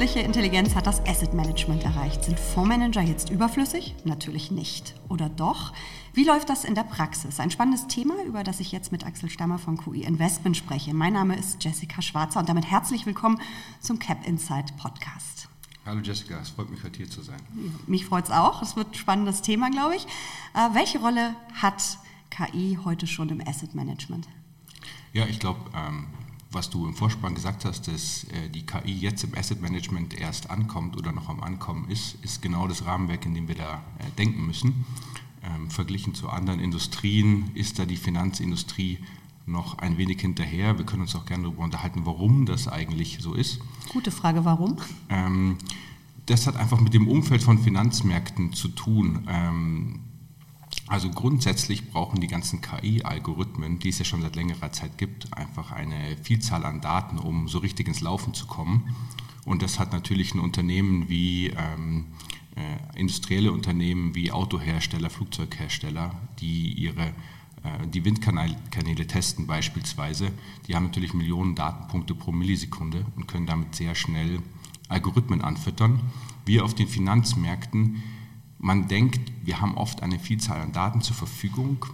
Künstliche Intelligenz hat das Asset Management erreicht. Sind Fondsmanager jetzt überflüssig? Natürlich nicht. Oder doch? Wie läuft das in der Praxis? Ein spannendes Thema, über das ich jetzt mit Axel Stammer von QI Investment spreche. Mein Name ist Jessica Schwarzer und damit herzlich willkommen zum Cap Insight Podcast. Hallo Jessica, es freut mich, heute hier zu sein. Mich freut es auch. Es wird ein spannendes Thema, glaube ich. Äh, welche Rolle hat KI heute schon im Asset Management? Ja, ich glaube, ähm, was du im Vorspann gesagt hast, dass äh, die KI jetzt im Asset Management erst ankommt oder noch am Ankommen ist, ist genau das Rahmenwerk, in dem wir da äh, denken müssen. Ähm, verglichen zu anderen Industrien ist da die Finanzindustrie noch ein wenig hinterher. Wir können uns auch gerne darüber unterhalten, warum das eigentlich so ist. Gute Frage, warum? Ähm, das hat einfach mit dem Umfeld von Finanzmärkten zu tun. Ähm, also grundsätzlich brauchen die ganzen KI-Algorithmen, die es ja schon seit längerer Zeit gibt, einfach eine Vielzahl an Daten, um so richtig ins Laufen zu kommen. Und das hat natürlich ein Unternehmen wie ähm, äh, industrielle Unternehmen wie Autohersteller, Flugzeughersteller, die ihre äh, die Windkanäle testen beispielsweise, die haben natürlich Millionen Datenpunkte pro Millisekunde und können damit sehr schnell Algorithmen anfüttern. Wir auf den Finanzmärkten man denkt, wir haben oft eine Vielzahl an Daten zur Verfügung,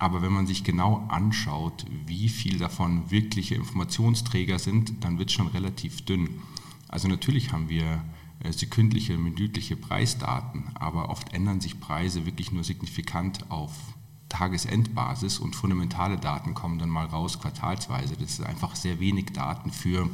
aber wenn man sich genau anschaut, wie viel davon wirkliche Informationsträger sind, dann wird es schon relativ dünn. Also natürlich haben wir äh, sekündliche, minütliche Preisdaten, aber oft ändern sich Preise wirklich nur signifikant auf Tagesendbasis und fundamentale Daten kommen dann mal raus quartalsweise. Das ist einfach sehr wenig Daten für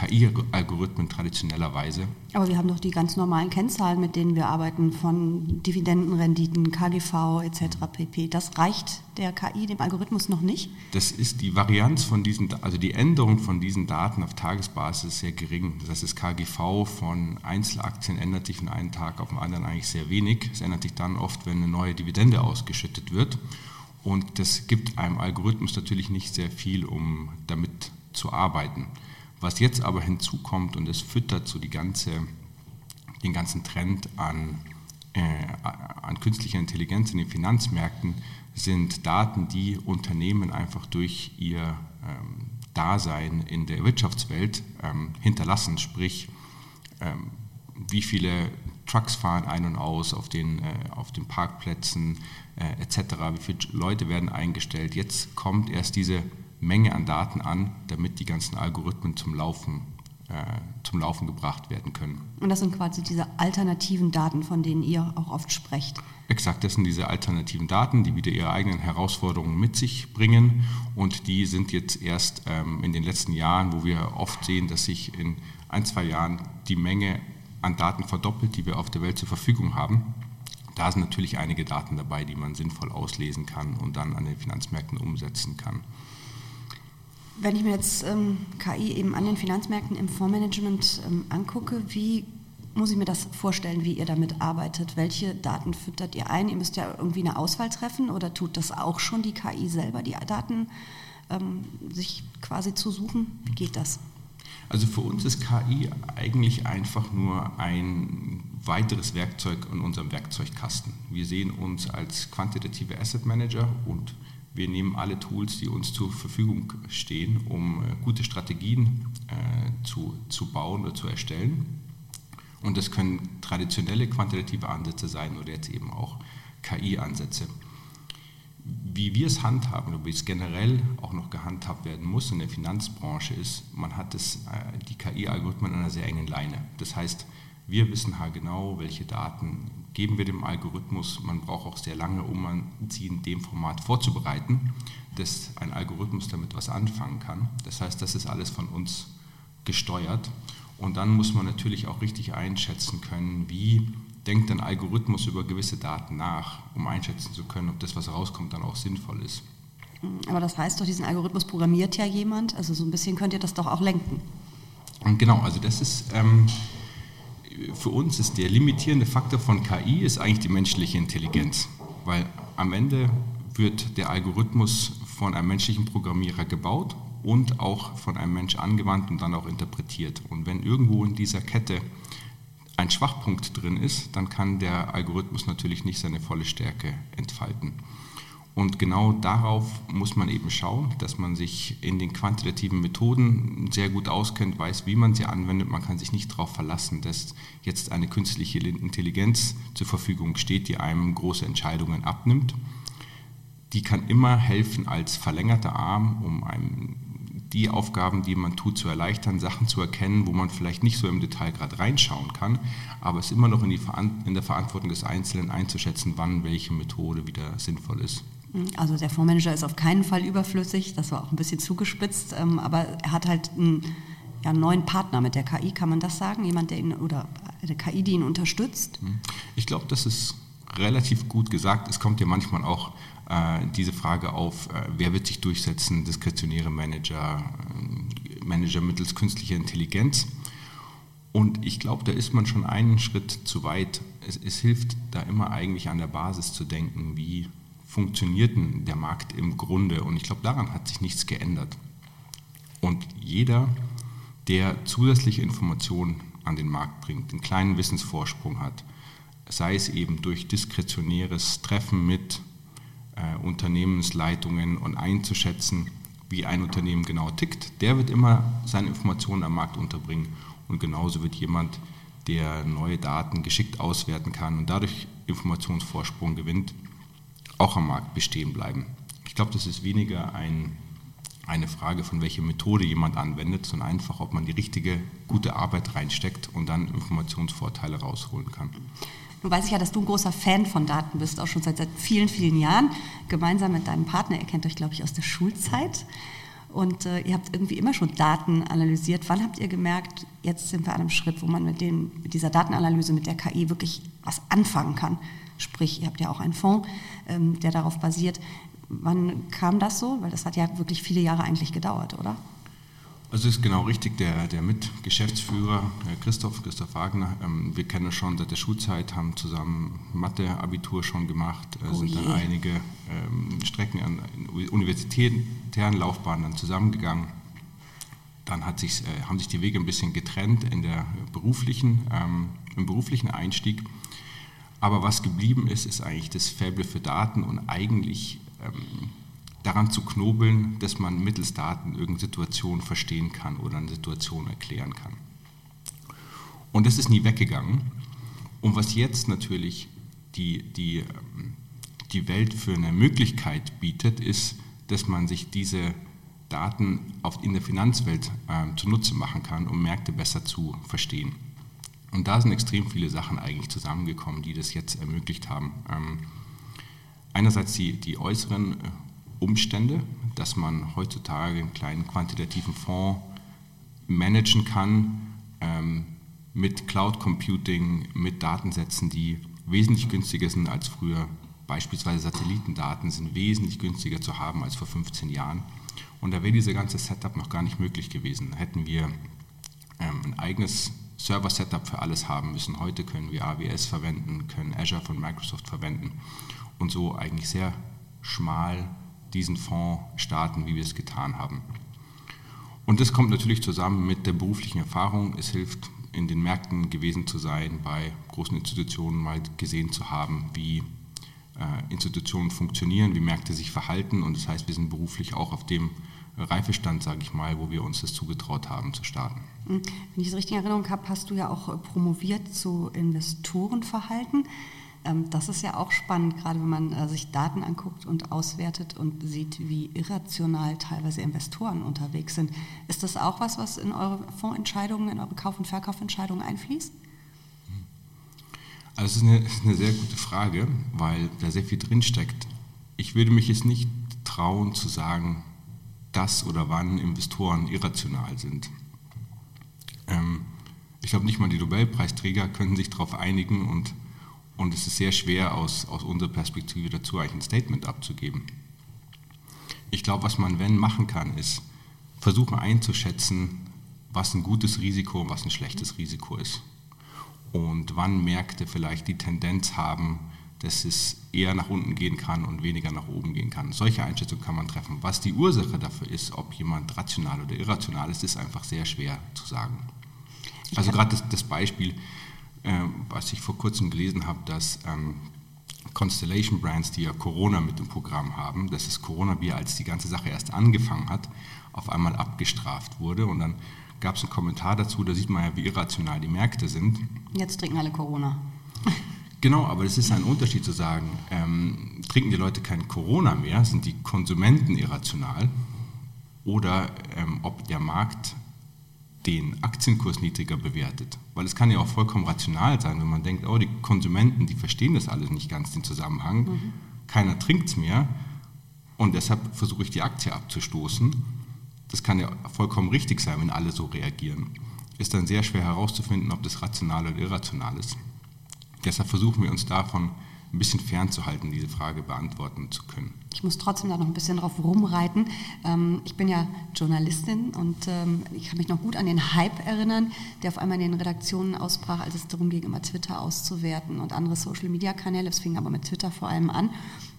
KI-Algorithmen traditionellerweise. Aber wir haben doch die ganz normalen Kennzahlen, mit denen wir arbeiten, von Dividendenrenditen, KGV etc. pp. Das reicht der KI, dem Algorithmus noch nicht? Das ist die Varianz von diesen, also die Änderung von diesen Daten auf Tagesbasis sehr gering. Das heißt, das KGV von Einzelaktien ändert sich von einem Tag auf den anderen eigentlich sehr wenig. Es ändert sich dann oft, wenn eine neue Dividende ausgeschüttet wird. Und das gibt einem Algorithmus natürlich nicht sehr viel, um damit zu arbeiten. Was jetzt aber hinzukommt und es füttert so die ganze, den ganzen Trend an, äh, an künstlicher Intelligenz in den Finanzmärkten, sind Daten, die Unternehmen einfach durch ihr ähm, Dasein in der Wirtschaftswelt ähm, hinterlassen, sprich ähm, wie viele Trucks fahren ein und aus auf den, äh, auf den Parkplätzen äh, etc., wie viele Leute werden eingestellt. Jetzt kommt erst diese Menge an Daten an, damit die ganzen Algorithmen zum Laufen, äh, zum Laufen gebracht werden können. Und das sind quasi diese alternativen Daten, von denen ihr auch oft sprecht. Exakt, das sind diese alternativen Daten, die wieder ihre eigenen Herausforderungen mit sich bringen. Und die sind jetzt erst ähm, in den letzten Jahren, wo wir oft sehen, dass sich in ein, zwei Jahren die Menge an Daten verdoppelt, die wir auf der Welt zur Verfügung haben. Da sind natürlich einige Daten dabei, die man sinnvoll auslesen kann und dann an den Finanzmärkten umsetzen kann. Wenn ich mir jetzt ähm, KI eben an den Finanzmärkten im Fondsmanagement ähm, angucke, wie muss ich mir das vorstellen, wie ihr damit arbeitet? Welche Daten füttert ihr ein? Ihr müsst ja irgendwie eine Auswahl treffen oder tut das auch schon die KI selber, die Daten ähm, sich quasi zu suchen? Wie geht das? Also für uns ist KI eigentlich einfach nur ein weiteres Werkzeug in unserem Werkzeugkasten. Wir sehen uns als quantitative Asset Manager und wir nehmen alle Tools, die uns zur Verfügung stehen, um äh, gute Strategien äh, zu, zu bauen oder zu erstellen. Und das können traditionelle quantitative Ansätze sein oder jetzt eben auch KI-Ansätze. Wie wir es handhaben oder wie es generell auch noch gehandhabt werden muss in der Finanzbranche ist, man hat das, äh, die KI-Algorithmen an einer sehr engen Leine. Das heißt, wir wissen genau, welche Daten geben wir dem Algorithmus. Man braucht auch sehr lange, um sie in dem Format vorzubereiten, dass ein Algorithmus damit was anfangen kann. Das heißt, das ist alles von uns gesteuert. Und dann muss man natürlich auch richtig einschätzen können, wie denkt ein Algorithmus über gewisse Daten nach, um einschätzen zu können, ob das, was rauskommt, dann auch sinnvoll ist. Aber das heißt doch, diesen Algorithmus programmiert ja jemand. Also so ein bisschen könnt ihr das doch auch lenken. Und genau, also das ist... Ähm, für uns ist der limitierende Faktor von KI ist eigentlich die menschliche Intelligenz, weil am Ende wird der Algorithmus von einem menschlichen Programmierer gebaut und auch von einem Mensch angewandt und dann auch interpretiert. Und wenn irgendwo in dieser Kette ein Schwachpunkt drin ist, dann kann der Algorithmus natürlich nicht seine volle Stärke entfalten. Und genau darauf muss man eben schauen, dass man sich in den quantitativen Methoden sehr gut auskennt, weiß, wie man sie anwendet. Man kann sich nicht darauf verlassen, dass jetzt eine künstliche Intelligenz zur Verfügung steht, die einem große Entscheidungen abnimmt. Die kann immer helfen als verlängerter Arm, um einem die Aufgaben, die man tut, zu erleichtern, Sachen zu erkennen, wo man vielleicht nicht so im Detail gerade reinschauen kann, aber es immer noch in, in der Verantwortung des Einzelnen einzuschätzen, wann welche Methode wieder sinnvoll ist. Also der Fondsmanager ist auf keinen Fall überflüssig, das war auch ein bisschen zugespitzt, ähm, aber er hat halt einen ja, neuen Partner mit der KI, kann man das sagen? Jemand, der ihn oder eine KI, die ihn unterstützt? Hm. Ich glaube, das ist relativ gut gesagt. Es kommt ja manchmal auch äh, diese Frage auf, äh, wer wird sich durchsetzen, diskretionäre Manager, äh, Manager mittels künstlicher Intelligenz. Und ich glaube, da ist man schon einen Schritt zu weit. Es, es, hilft da immer eigentlich an der Basis zu denken, wie funktioniert denn der Markt im Grunde. Und ich glaube, daran hat sich nichts geändert. Und jeder, der zusätzliche Informationen an den Markt bringt, einen kleinen Wissensvorsprung hat, sei es eben durch diskretionäres Treffen mit äh, Unternehmensleitungen und einzuschätzen, wie ein Unternehmen genau tickt, der wird immer seine Informationen am Markt unterbringen. Und genauso wird jemand, der neue Daten geschickt auswerten kann und dadurch Informationsvorsprung gewinnt, auch am Markt bestehen bleiben. Ich glaube, das ist weniger ein, eine Frage von welcher Methode jemand anwendet, sondern einfach, ob man die richtige, gute Arbeit reinsteckt und dann Informationsvorteile rausholen kann. Nun weiß ich ja, dass du ein großer Fan von Daten bist, auch schon seit, seit vielen, vielen Jahren. Gemeinsam mit deinem Partner, ihr kennt euch, glaube ich, aus der Schulzeit. Und äh, ihr habt irgendwie immer schon Daten analysiert. Wann habt ihr gemerkt, jetzt sind wir an einem Schritt, wo man mit, den, mit dieser Datenanalyse, mit der KI wirklich was anfangen kann? Sprich, ihr habt ja auch einen Fonds, ähm, der darauf basiert. Wann kam das so? Weil das hat ja wirklich viele Jahre eigentlich gedauert, oder? Also ist genau richtig, der, der Mitgeschäftsführer Christoph, Christoph Wagner, ähm, wir kennen schon seit der Schulzeit, haben zusammen Mathe-Abitur schon gemacht, äh, oh sind dann einige ähm, Strecken an universitären Laufbahnen dann zusammengegangen. Dann hat sich, äh, haben sich die Wege ein bisschen getrennt in der beruflichen, ähm, im beruflichen Einstieg. Aber was geblieben ist, ist eigentlich das Faible für Daten und eigentlich ähm, daran zu knobeln, dass man mittels Daten irgendeine Situation verstehen kann oder eine Situation erklären kann. Und das ist nie weggegangen. Und was jetzt natürlich die, die, ähm, die Welt für eine Möglichkeit bietet, ist, dass man sich diese Daten in der Finanzwelt äh, zunutze machen kann, um Märkte besser zu verstehen. Und da sind extrem viele Sachen eigentlich zusammengekommen, die das jetzt ermöglicht haben. Ähm, einerseits die, die äußeren äh, Umstände, dass man heutzutage einen kleinen quantitativen Fonds managen kann ähm, mit Cloud Computing, mit Datensätzen, die wesentlich günstiger sind als früher. Beispielsweise Satellitendaten sind wesentlich günstiger zu haben als vor 15 Jahren. Und da wäre dieses ganze Setup noch gar nicht möglich gewesen. Hätten wir ähm, ein eigenes Server-Setup für alles haben müssen. Heute können wir AWS verwenden, können Azure von Microsoft verwenden und so eigentlich sehr schmal diesen Fonds starten, wie wir es getan haben. Und das kommt natürlich zusammen mit der beruflichen Erfahrung. Es hilft, in den Märkten gewesen zu sein, bei großen Institutionen mal gesehen zu haben, wie äh, Institutionen funktionieren, wie Märkte sich verhalten. Und das heißt, wir sind beruflich auch auf dem Reifestand, sage ich mal, wo wir uns das zugetraut haben zu starten. Wenn ich es richtig in Erinnerung habe, hast du ja auch äh, promoviert zu Investorenverhalten. Ähm, das ist ja auch spannend, gerade wenn man äh, sich Daten anguckt und auswertet und sieht, wie irrational teilweise Investoren unterwegs sind. Ist das auch was, was in eure Fondsentscheidungen, in eure Kauf- und Verkaufentscheidungen einfließt? Also es ist eine, ist eine sehr gute Frage, weil da sehr viel drinsteckt. Ich würde mich jetzt nicht trauen zu sagen, dass oder wann Investoren irrational sind. Ähm, ich glaube, nicht mal die Nobelpreisträger können sich darauf einigen und und es ist sehr schwer, aus, aus unserer Perspektive dazu eigentlich ein Statement abzugeben. Ich glaube, was man, wenn, machen kann, ist versuchen einzuschätzen, was ein gutes Risiko und was ein schlechtes Risiko ist. Und wann Märkte vielleicht die Tendenz haben, dass es eher nach unten gehen kann und weniger nach oben gehen kann. Solche Einschätzungen kann man treffen. Was die Ursache dafür ist, ob jemand rational oder irrational ist, ist einfach sehr schwer zu sagen. Also gerade das, das Beispiel, äh, was ich vor kurzem gelesen habe, dass ähm, Constellation Brands, die ja Corona mit dem Programm haben, dass das Corona-Bier, als die ganze Sache erst angefangen hat, auf einmal abgestraft wurde. Und dann gab es einen Kommentar dazu, da sieht man ja, wie irrational die Märkte sind. Jetzt trinken alle Corona. Genau, aber es ist ein Unterschied zu sagen, ähm, trinken die Leute kein Corona mehr, sind die Konsumenten irrational oder ähm, ob der Markt den Aktienkurs niedriger bewertet. Weil es kann ja auch vollkommen rational sein, wenn man denkt, oh, die Konsumenten, die verstehen das alles nicht ganz, den Zusammenhang, mhm. keiner trinkt es mehr und deshalb versuche ich die Aktie abzustoßen. Das kann ja vollkommen richtig sein, wenn alle so reagieren. Ist dann sehr schwer herauszufinden, ob das rational oder irrational ist. Deshalb versuchen wir uns davon ein bisschen fernzuhalten, diese Frage beantworten zu können. Ich muss trotzdem da noch ein bisschen drauf rumreiten. Ähm, ich bin ja Journalistin und ähm, ich kann mich noch gut an den Hype erinnern, der auf einmal in den Redaktionen ausbrach, als es darum ging, immer Twitter auszuwerten und andere Social-Media-Kanäle. Es fing aber mit Twitter vor allem an.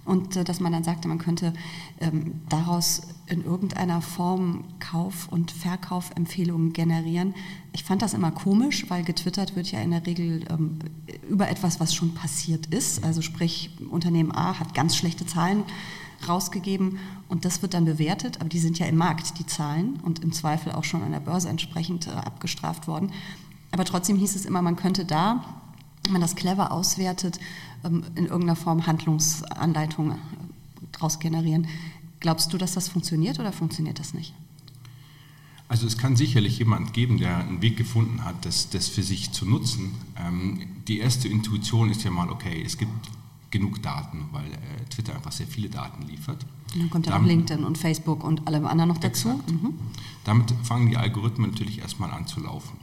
Und äh, dass man dann sagte, man könnte ähm, daraus in irgendeiner Form Kauf- und Verkaufempfehlungen generieren. Ich fand das immer komisch, weil getwittert wird ja in der Regel ähm, über etwas, was schon passiert ist. Also sprich, Unternehmen A hat ganz schlechte Zahlen rausgegeben und das wird dann bewertet, aber die sind ja im Markt, die Zahlen, und im Zweifel auch schon an der Börse entsprechend äh, abgestraft worden. Aber trotzdem hieß es immer, man könnte da, wenn man das clever auswertet, in irgendeiner Form Handlungsanleitungen äh, daraus generieren. Glaubst du, dass das funktioniert oder funktioniert das nicht? Also es kann sicherlich jemand geben, der einen Weg gefunden hat, das, das für sich zu nutzen. Ähm, die erste Intuition ist ja mal, okay, es gibt genug Daten, weil äh, Twitter einfach sehr viele Daten liefert. Und dann kommt ja auch LinkedIn und Facebook und allem anderen noch dazu. Mhm. Damit fangen die Algorithmen natürlich erstmal an zu laufen.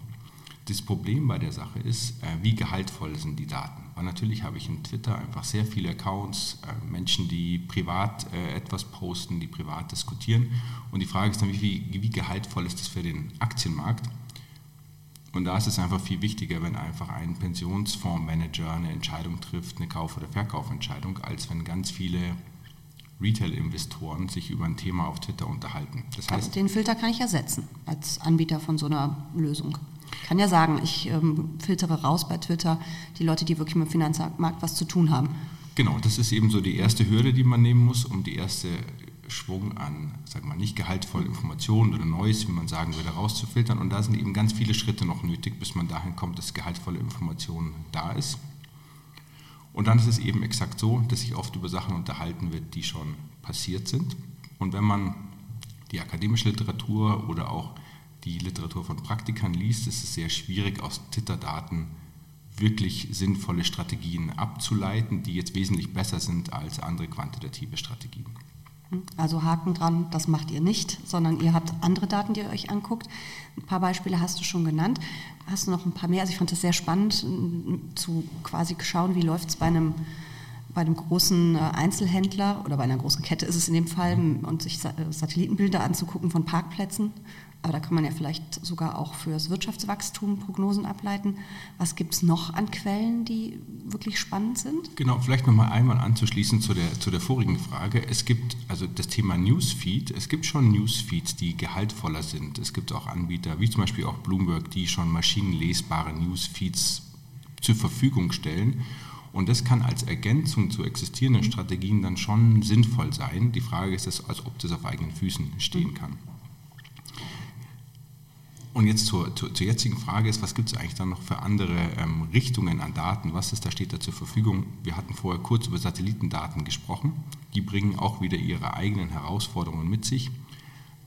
Das Problem bei der Sache ist, äh, wie gehaltvoll sind die Daten. Weil natürlich habe ich in Twitter einfach sehr viele Accounts, äh, Menschen, die privat äh, etwas posten, die privat diskutieren. Und die Frage ist dann, wie, wie gehaltvoll ist das für den Aktienmarkt? Und da ist es einfach viel wichtiger, wenn einfach ein Pensionsfondsmanager eine Entscheidung trifft, eine Kauf- oder Verkaufentscheidung, als wenn ganz viele Retail-Investoren sich über ein Thema auf Twitter unterhalten. Das heißt, den Filter kann ich ersetzen als Anbieter von so einer Lösung. Ich kann ja sagen, ich ähm, filtere raus bei Twitter die Leute, die wirklich mit dem Finanzmarkt was zu tun haben. Genau, das ist eben so die erste Hürde, die man nehmen muss, um die erste Schwung an, sagen wir mal, nicht gehaltvolle Informationen oder Neues, wie man sagen würde, rauszufiltern. Und da sind eben ganz viele Schritte noch nötig, bis man dahin kommt, dass gehaltvolle Information da ist. Und dann ist es eben exakt so, dass sich oft über Sachen unterhalten wird, die schon passiert sind. Und wenn man die akademische Literatur oder auch die Literatur von Praktikern liest, ist es sehr schwierig, aus Twitter-Daten wirklich sinnvolle Strategien abzuleiten, die jetzt wesentlich besser sind als andere quantitative Strategien. Also Haken dran, das macht ihr nicht, sondern ihr habt andere Daten, die ihr euch anguckt. Ein paar Beispiele hast du schon genannt. Hast du noch ein paar mehr? Also ich fand das sehr spannend, zu quasi schauen, wie läuft es bei einem, bei einem großen äh, Einzelhändler oder bei einer großen Kette ist es in dem Fall, und sich Satellitenbilder anzugucken von Parkplätzen aber da kann man ja vielleicht sogar auch für das Wirtschaftswachstum Prognosen ableiten. Was gibt es noch an Quellen, die wirklich spannend sind? Genau, vielleicht nochmal einmal anzuschließen zu der, zu der vorigen Frage. Es gibt also das Thema Newsfeed. Es gibt schon Newsfeeds, die gehaltvoller sind. Es gibt auch Anbieter, wie zum Beispiel auch Bloomberg, die schon maschinenlesbare Newsfeeds zur Verfügung stellen. Und das kann als Ergänzung zu existierenden Strategien dann schon sinnvoll sein. Die Frage ist, als ob das auf eigenen Füßen stehen kann. Und jetzt zur, zur, zur, jetzigen Frage ist, was gibt es eigentlich dann noch für andere ähm, Richtungen an Daten? Was ist da steht da zur Verfügung? Wir hatten vorher kurz über Satellitendaten gesprochen. Die bringen auch wieder ihre eigenen Herausforderungen mit sich.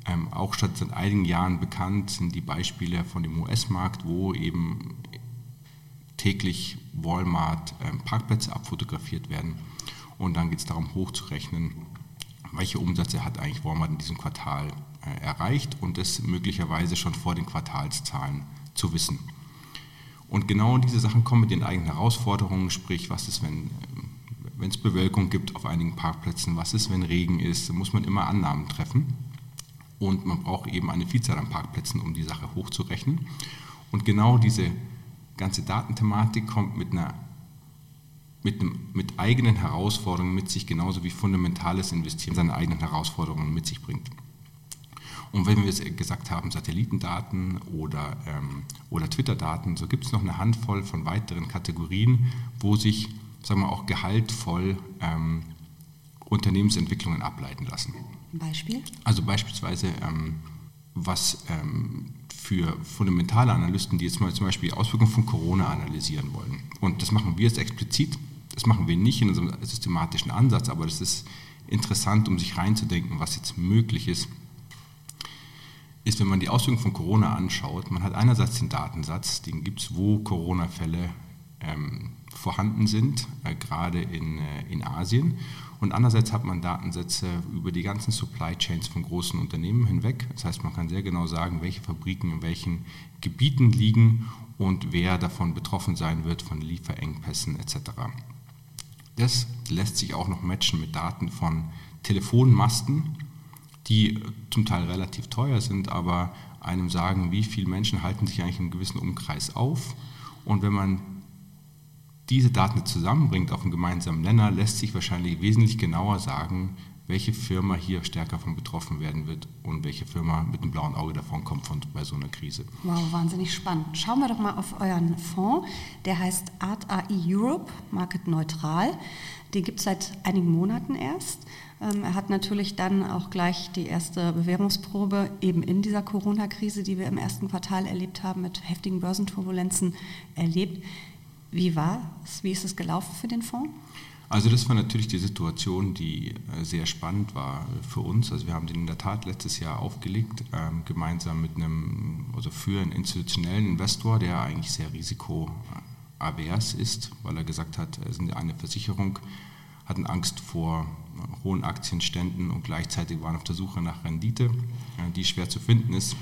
Ähm, auch schon seit einigen Jahren bekannt sind die Beispiele von dem US-Markt, wo eben täglich Walmart ähm, Parkplätze abfotografiert werden. Und dann geht es darum, hochzurechnen, welche Umsätze hat eigentlich Walmart in diesem Quartal äh, erreicht und das möglicherweise schon vor den Quartalszahlen zu wissen. Und genau diese Sachen kommen mit den eigenen Herausforderungen, sprich, was ist, wenn wenn es Bewölkung gibt auf einigen Parkplätzen, was ist, wenn Regen ist, muss man immer Annahmen treffen. Und man braucht eben eine Vielzahl an Parkplätzen, um die Sache hochzurechnen. Und genau diese ganze Datenthematik kommt mit einer mit, einem, mit eigenen Herausforderungen mit sich, genauso wie fundamentales Investieren seine eigenen Herausforderungen mit sich bringt. Und wenn wir es gesagt haben, Satellitendaten oder, ähm, oder Twitter-Daten, so gibt es noch eine Handvoll von weiteren Kategorien, wo sich sagen wir auch gehaltvoll ähm, Unternehmensentwicklungen ableiten lassen. Beispiel? Also beispielsweise, ähm, was ähm, für fundamentale Analysten, die jetzt mal zum Beispiel die Auswirkungen von Corona analysieren wollen. Und das machen wir jetzt explizit. Das machen wir nicht in unserem systematischen Ansatz, aber das ist interessant, um sich reinzudenken, was jetzt möglich ist ist, wenn man die Auswirkungen von Corona anschaut, man hat einerseits den Datensatz, den gibt es, wo Corona-Fälle ähm, vorhanden sind, äh, gerade in, äh, in Asien. Und andererseits hat man Datensätze über die ganzen Supply Chains von großen Unternehmen hinweg. Das heißt, man kann sehr genau sagen, welche Fabriken in welchen Gebieten liegen und wer davon betroffen sein wird von Lieferengpässen etc. Das lässt sich auch noch matchen mit Daten von Telefonmasten, die zum Teil relativ teuer sind, aber einem sagen, wie viele Menschen halten sich eigentlich im gewissen Umkreis auf. Und wenn man diese Daten zusammenbringt auf einen gemeinsamen Nenner, lässt sich wahrscheinlich wesentlich genauer sagen, welche Firma hier stärker von betroffen werden wird und welche Firma mit einem blauen Auge davon kommt von, bei so einer Krise. Wow, wahnsinnig spannend. Schauen wir doch mal auf euren Fonds. Der heißt Art AI Europe, Market Neutral. Den gibt es seit einigen Monaten erst. Ähm, er hat natürlich dann auch gleich die erste Bewährungsprobe eben in dieser Corona-Krise, die wir im ersten Quartal erlebt haben, mit heftigen Börsenturbulenzen erlebt. Wie war es? Wie ist es gelaufen für den Fonds? Also das war natürlich die Situation, die äh, sehr spannend war für uns. Also wir haben den in der Tat letztes Jahr aufgelegt, ähm, gemeinsam mit einem, also für einen institutionellen Investor, der eigentlich sehr risikoavers ist, weil er gesagt hat, er ist eine Versicherung, hatten Angst vor hohen Aktienständen und gleichzeitig waren auf der Suche nach Rendite, äh, die schwer zu finden ist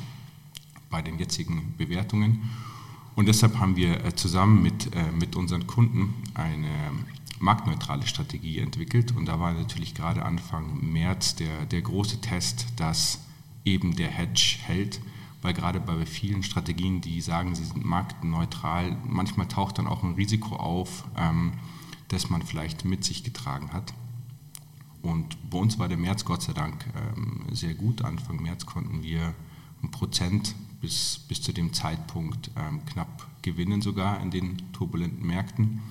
bei den jetzigen Bewertungen. Und deshalb haben wir äh, zusammen mit, mit unseren Kunden eine marktneutrale Strategie entwickelt. Und da war natürlich gerade Anfang März der, der große Test, dass eben der Hedge hält, weil gerade bei vielen Strategien, die sagen, sie sind marktneutral, manchmal taucht dann auch ein Risiko auf, ähm, das man vielleicht mit sich getragen hat. Und bei uns war der März Gott sei Dank ähm, sehr gut. Anfang März konnten wir ein Prozent bis, bis zu dem Zeitpunkt ähm, knapp gewinnen, sogar in den turbulenten Märkten.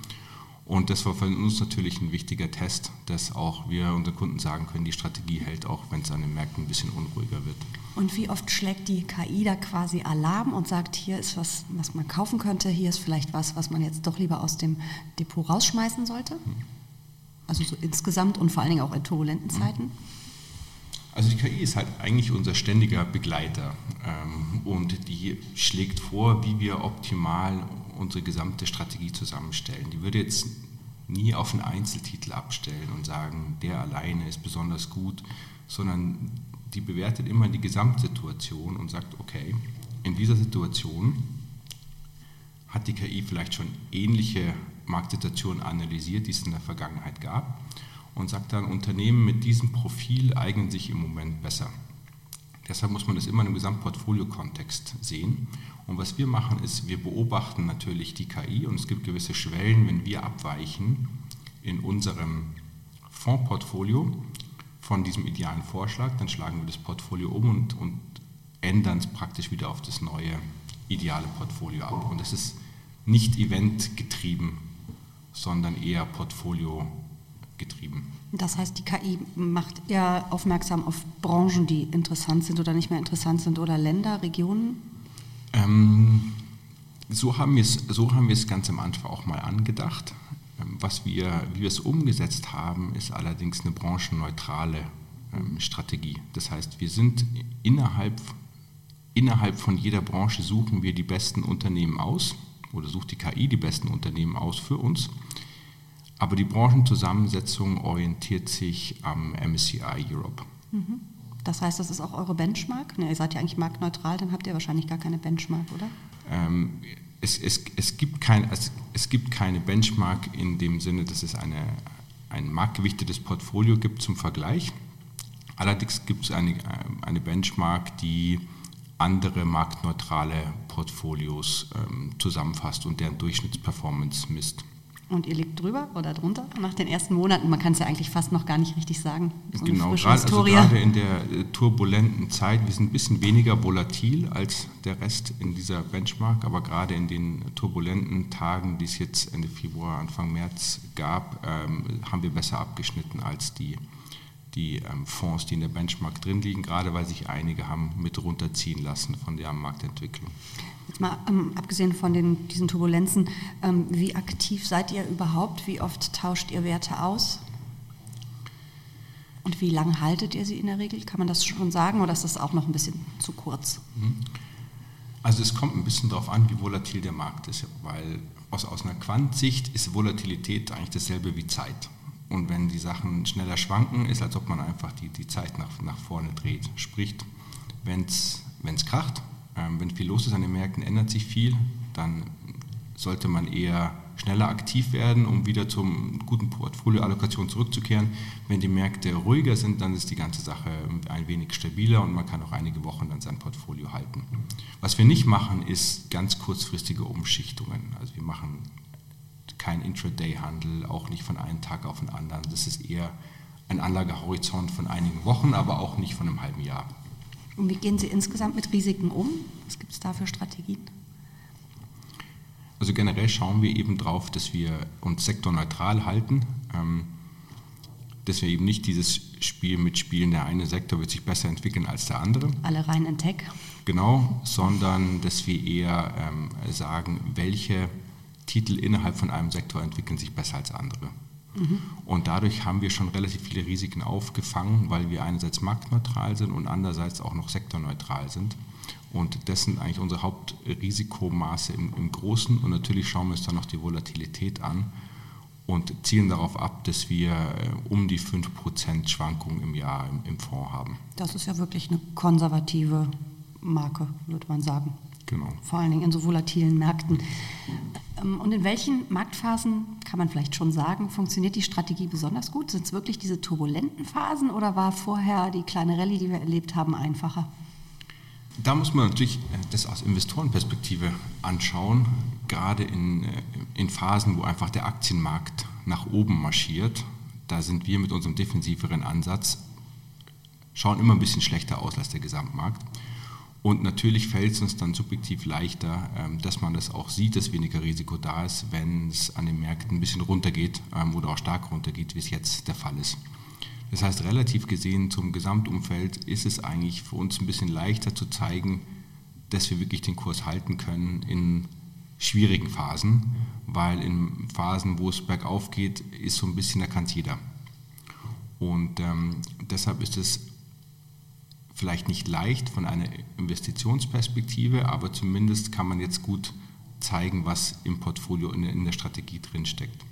Und das war für uns natürlich ein wichtiger Test, dass auch wir unseren Kunden sagen können, die Strategie hält auch, wenn es an den Märkten ein bisschen unruhiger wird. Und wie oft schlägt die KI da quasi Alarm und sagt, hier ist was, was man kaufen könnte, hier ist vielleicht was, was man jetzt doch lieber aus dem Depot rausschmeißen sollte? Hm. Also so insgesamt und vor allen Dingen auch in turbulenten Zeiten? Also die KI ist halt eigentlich unser ständiger Begleiter ähm, und die schlägt vor, wie wir optimal unsere gesamte Strategie zusammenstellen. Die würde jetzt nie auf einen Einzeltitel abstellen und sagen, der alleine ist besonders gut, sondern die bewertet immer die Gesamtsituation und sagt, okay, in dieser Situation hat die KI vielleicht schon ähnliche Marktsituationen analysiert, die es in der Vergangenheit gab und sagt dann, Unternehmen mit diesem Profil eignen sich im Moment besser. Deshalb muss man das immer im Gesamtportfolio-Kontext sehen. Und was wir machen, ist, wir beobachten natürlich die KI und es gibt gewisse Schwellen, wenn wir abweichen in unserem Fondsportfolio von diesem idealen Vorschlag, dann schlagen wir das Portfolio um und, und ändern es praktisch wieder auf das neue ideale Portfolio ab. Und das ist nicht eventgetrieben, sondern eher Portfolio getrieben. Das heißt, die KI macht eher aufmerksam auf Branchen, die interessant sind oder nicht mehr interessant sind oder Länder, Regionen? Ähm, so, haben so haben wir es ganz am Anfang auch mal angedacht. Ähm, was wir, wie wir es umgesetzt haben, ist allerdings eine branchenneutrale ähm, Strategie. Das heißt, wir sind innerhalb, innerhalb von jeder Branche suchen wir die besten Unternehmen aus oder sucht die KI die besten Unternehmen aus für uns aber die Branchenzusammensetzung orientiert sich am MSCI Europe. Mhm. Das heißt, das ist auch eure Benchmark? Ne, ihr seid ja eigentlich marktneutral, dann habt ihr wahrscheinlich gar keine Benchmark, oder? Ähm, es, es, es, gibt kein, es, es, gibt keine Benchmark in dem Sinne, dass es eine, ein marktgewichtetes Portfolio gibt zum Vergleich. Allerdings gibt es eine, eine Benchmark, die andere marktneutrale Portfolios ähm, zusammenfasst und deren Durchschnittsperformance misst. Und ihr liegt drüber oder drunter nach den ersten Monaten? Man kann es ja eigentlich fast noch gar nicht richtig sagen. So genau, gerade, also gerade in der äh, turbulenten Zeit, wir sind ein bisschen weniger volatil als der Rest in dieser Benchmark, aber gerade in den turbulenten Tagen, die es jetzt Ende Februar, Anfang März gab, ähm, haben wir besser abgeschnitten als die, die ähm, Fonds, die in der Benchmark drin liegen, gerade weil sich einige haben mit runterziehen lassen von der Marktentwicklung. Jetzt mal ähm, abgesehen von den, diesen Turbulenzen, ähm, wie aktiv seid ihr überhaupt? Wie oft tauscht ihr Werte aus? Und wie lange haltet ihr sie in der Regel? Kann man das schon sagen oder ist das auch noch ein bisschen zu kurz? Mhm. Also es kommt ein bisschen darauf an, wie volatil der Markt ist, weil aus, aus einer Quant-Sicht ist Volatilität eigentlich dasselbe wie Zeit. Und wenn die Sachen schneller schwanken, ist als ob man einfach die, die Zeit nach, nach vorne dreht. Sprich, wenn es kracht, ähm, wenn viel los ist an den Märkten, ändert sich viel, dann sollte man eher schneller aktiv werden, um wieder zum guten Portfolioallokation zurückzukehren. Wenn die Märkte ruhiger sind, dann ist die ganze Sache ein wenig stabiler und man kann auch einige Wochen dann sein Portfolio halten. Was wir nicht machen, ist ganz kurzfristige Umschichtungen. Also wir machen kein Intraday-Handel, auch nicht von einem Tag auf den anderen. Das ist eher ein Anlagehorizont von einigen Wochen, aber auch nicht von einem halben Jahr. Und wie gehen Sie insgesamt mit Risiken um? Was gibt es da für Strategien? Also generell schauen wir eben darauf, dass wir uns sektorneutral halten, ähm, dass wir eben nicht dieses Spiel mitspielen, der eine Sektor wird sich besser entwickeln als der andere. Alle rein in Tech. Genau, sondern dass wir eher ähm, sagen, welche Titel innerhalb von einem Sektor entwickeln sich besser als andere. Und dadurch haben wir schon relativ viele Risiken aufgefangen, weil wir einerseits marktneutral sind und andererseits auch noch sektorneutral sind. Und das sind eigentlich unsere Hauptrisikomaße im, im Großen. Und natürlich schauen wir uns dann noch die Volatilität an und zielen darauf ab, dass wir äh, um die 5% Schwankungen im Jahr im, im Fonds haben. Das ist ja wirklich eine konservative Marke, würde man sagen. Genau. Vor allen Dingen in so volatilen Märkten. Ähm, und in welchen Marktphasen, kann man vielleicht schon sagen, funktioniert die Strategie besonders gut? Sind es wirklich diese turbulenten Phasen oder war vorher die kleine Rallye, die wir erlebt haben, einfacher? Da muss man natürlich äh, das aus Investorenperspektive anschauen, gerade in, äh, in Phasen, wo einfach der Aktienmarkt nach oben marschiert. Da sind wir mit unserem defensiveren Ansatz, schauen immer ein bisschen schlechter aus als der Gesamtmarkt. Und natürlich fällt es uns dann subjektiv leichter, ähm, dass man das auch sieht, dass weniger Risiko da ist, wenn es an den Märkten ein bisschen runtergeht ähm, oder auch stark runtergeht, wie es jetzt der Fall ist. Das heißt, relativ gesehen zum Gesamtumfeld ist es eigentlich für uns ein bisschen leichter zu zeigen, dass wir wirklich den Kurs halten können in schwierigen Phasen, weil in Phasen, wo es bergauf geht, ist so ein bisschen, da kann es jeder. Und ähm, deshalb ist es vielleicht nicht leicht von einer Investitionsperspektive, aber zumindest kann man jetzt gut zeigen, was im Portfolio in der, in der Strategie drinsteckt.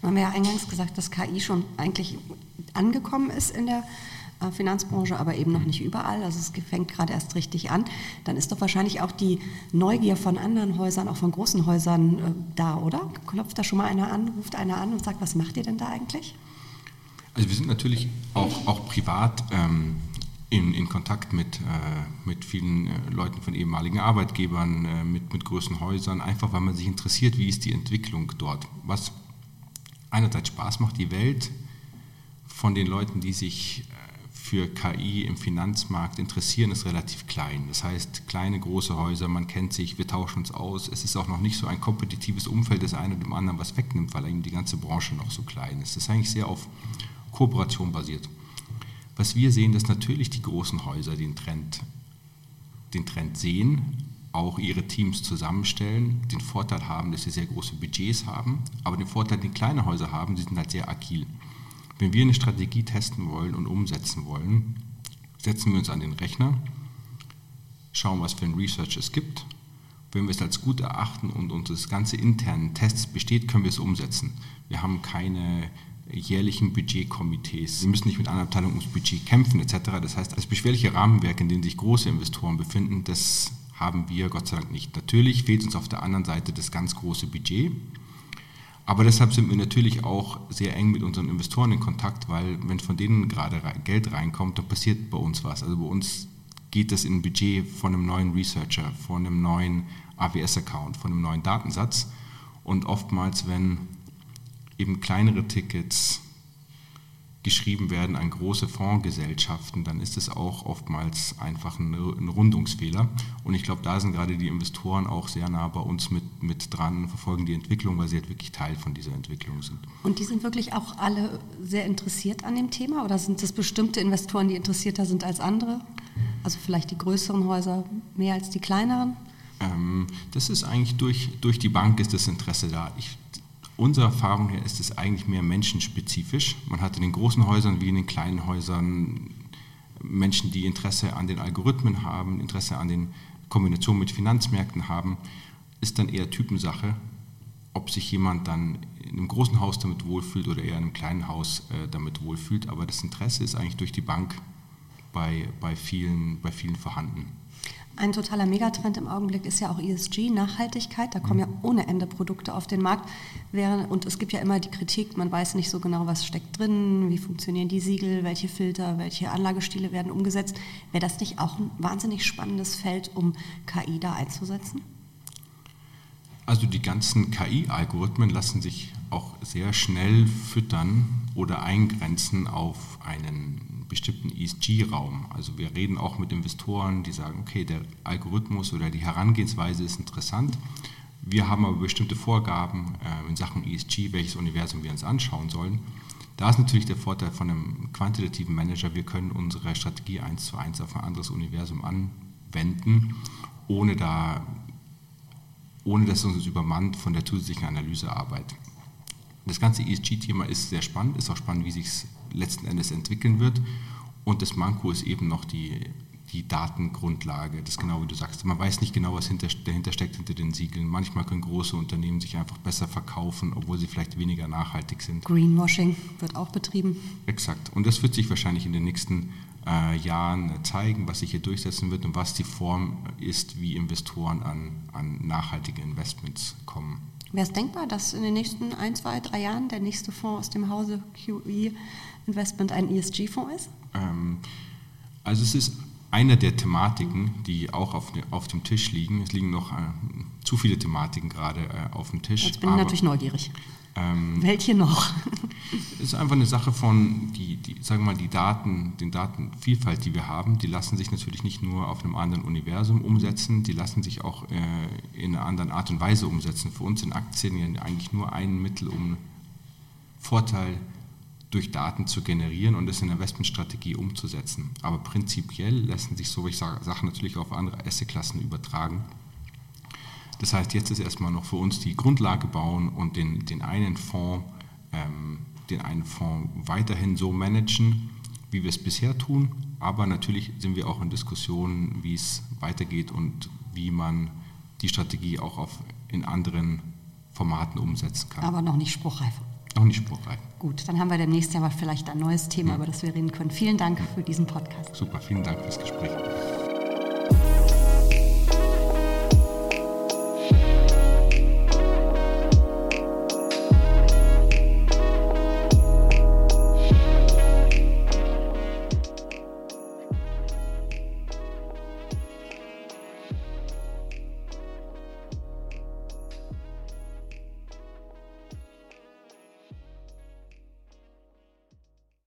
Wir haben ja eingangs gesagt, dass KI schon eigentlich angekommen ist in der äh, Finanzbranche, aber eben noch nicht überall. Also es fängt gerade erst richtig an. Dann ist doch wahrscheinlich auch die Neugier von anderen Häusern, auch von großen Häusern äh, da, oder? Klopft da schon mal einer an, ruft einer an und sagt, was macht ihr denn da eigentlich? Also wir sind natürlich auch, auch privat ähm, in, in Kontakt mit, äh, mit vielen äh, Leuten von ehemaligen Arbeitgebern, äh, mit, mit größeren Häusern, einfach weil man sich interessiert, wie ist die Entwicklung dort. Was einerseits Spaß macht, die Welt von den Leuten, die sich äh, für KI im Finanzmarkt interessieren, ist relativ klein. Das heißt, kleine, große Häuser, man kennt sich, wir tauschen uns aus. Es ist auch noch nicht so ein kompetitives Umfeld, das eine dem anderen was wegnimmt, weil eben die ganze Branche noch so klein ist. Das ist eigentlich sehr auf Kooperation basiert. Was wir sehen, dass natürlich die großen Häuser den Trend, den Trend sehen, auch ihre Teams zusammenstellen, den Vorteil haben, dass sie sehr große Budgets haben, aber den Vorteil, den kleine Häuser haben, sie sind halt sehr agil. Wenn wir eine Strategie testen wollen und umsetzen wollen, setzen wir uns an den Rechner, schauen, was für ein Research es gibt. Wenn wir es als gut erachten und uns das ganze internen Tests besteht, können wir es umsetzen. Wir haben keine jährlichen Budgetkomitees. Sie müssen nicht mit einer Abteilung ums Budget kämpfen etc. Das heißt, das beschwerliche Rahmenwerk, in dem sich große Investoren befinden, das haben wir Gott sei Dank nicht. Natürlich fehlt uns auf der anderen Seite das ganz große Budget. Aber deshalb sind wir natürlich auch sehr eng mit unseren Investoren in Kontakt, weil wenn von denen gerade Geld reinkommt, dann passiert bei uns was. Also bei uns geht das in ein Budget von einem neuen Researcher, von einem neuen AWS-Account, von einem neuen Datensatz. Und oftmals, wenn eben kleinere Tickets geschrieben werden an große Fondsgesellschaften, dann ist es auch oftmals einfach ein, ein Rundungsfehler. Und ich glaube, da sind gerade die Investoren auch sehr nah bei uns mit, mit dran, verfolgen die Entwicklung, weil sie halt wirklich Teil von dieser Entwicklung sind. Und die sind wirklich auch alle sehr interessiert an dem Thema oder sind es bestimmte Investoren, die interessierter sind als andere? Also vielleicht die größeren Häuser mehr als die kleineren? Ähm, das ist eigentlich durch, durch die Bank ist das Interesse da. Ich Unserer Erfahrung her ist es eigentlich mehr menschenspezifisch. Man hat in den großen Häusern wie in den kleinen Häusern Menschen, die Interesse an den Algorithmen haben, Interesse an den Kombinationen mit Finanzmärkten haben, ist dann eher Typensache, ob sich jemand dann in einem großen Haus damit wohlfühlt oder eher in einem kleinen Haus äh, damit wohlfühlt. Aber das Interesse ist eigentlich durch die Bank bei, bei, vielen, bei vielen vorhanden. Ein totaler Megatrend im Augenblick ist ja auch ESG, Nachhaltigkeit. Da kommen ja ohne Ende Produkte auf den Markt. Und es gibt ja immer die Kritik, man weiß nicht so genau, was steckt drin, wie funktionieren die Siegel, welche Filter, welche Anlagestile werden umgesetzt. Wäre das nicht auch ein wahnsinnig spannendes Feld, um KI da einzusetzen? Also die ganzen KI-Algorithmen lassen sich auch sehr schnell füttern oder eingrenzen auf einen bestimmten ESG-Raum. Also wir reden auch mit Investoren, die sagen, okay, der Algorithmus oder die Herangehensweise ist interessant. Wir haben aber bestimmte Vorgaben äh, in Sachen ESG, welches Universum wir uns anschauen sollen. Da ist natürlich der Vorteil von einem quantitativen Manager, wir können unsere Strategie eins zu eins auf ein anderes Universum anwenden, ohne, da, ohne dass es uns übermannt von der zusätzlichen Analysearbeit. Das ganze ESG-Thema ist sehr spannend, ist auch spannend, wie sich es letzten Endes entwickeln wird. Und das Manko ist eben noch die, die Datengrundlage. Das ist genau wie du sagst. Man weiß nicht genau, was hinter, dahinter steckt hinter den Siegeln. Manchmal können große Unternehmen sich einfach besser verkaufen, obwohl sie vielleicht weniger nachhaltig sind. Greenwashing wird auch betrieben. Exakt. Und das wird sich wahrscheinlich in den nächsten äh, Jahren zeigen, was sich hier durchsetzen wird und was die Form ist, wie Investoren an, an nachhaltige Investments kommen. Wäre es denkbar, dass in den nächsten ein, zwei, drei Jahren der nächste Fonds aus dem Hause QE Investment ein ESG-Fonds ist? Ähm, also es ist eine der Thematiken, die auch auf, auf dem Tisch liegen. Es liegen noch äh, zu viele Thematiken gerade äh, auf dem Tisch. Jetzt bin ich natürlich neugierig. Ähm, Welche noch? Es ist einfach eine Sache von, die, die, sagen wir mal, die Daten, den Datenvielfalt, die wir haben, die lassen sich natürlich nicht nur auf einem anderen Universum umsetzen, die lassen sich auch äh, in einer anderen Art und Weise umsetzen. Für uns sind Aktien ja eigentlich nur ein Mittel, um Vorteil durch Daten zu generieren und das in der Investmentstrategie umzusetzen. Aber prinzipiell lassen sich solche Sachen natürlich auf andere Assetklassen übertragen. Das heißt, jetzt ist erstmal noch für uns die Grundlage bauen und den, den einen Fonds, ähm, den einen Fonds weiterhin so managen, wie wir es bisher tun. Aber natürlich sind wir auch in Diskussionen, wie es weitergeht und wie man die Strategie auch auf, in anderen Formaten umsetzen kann. Aber noch nicht spruchreif. Noch nicht spruchreif. Gut, dann haben wir demnächst ja mal vielleicht ein neues Thema, ja. über das wir reden können. Vielen Dank für diesen Podcast. Super, vielen Dank fürs Gespräch.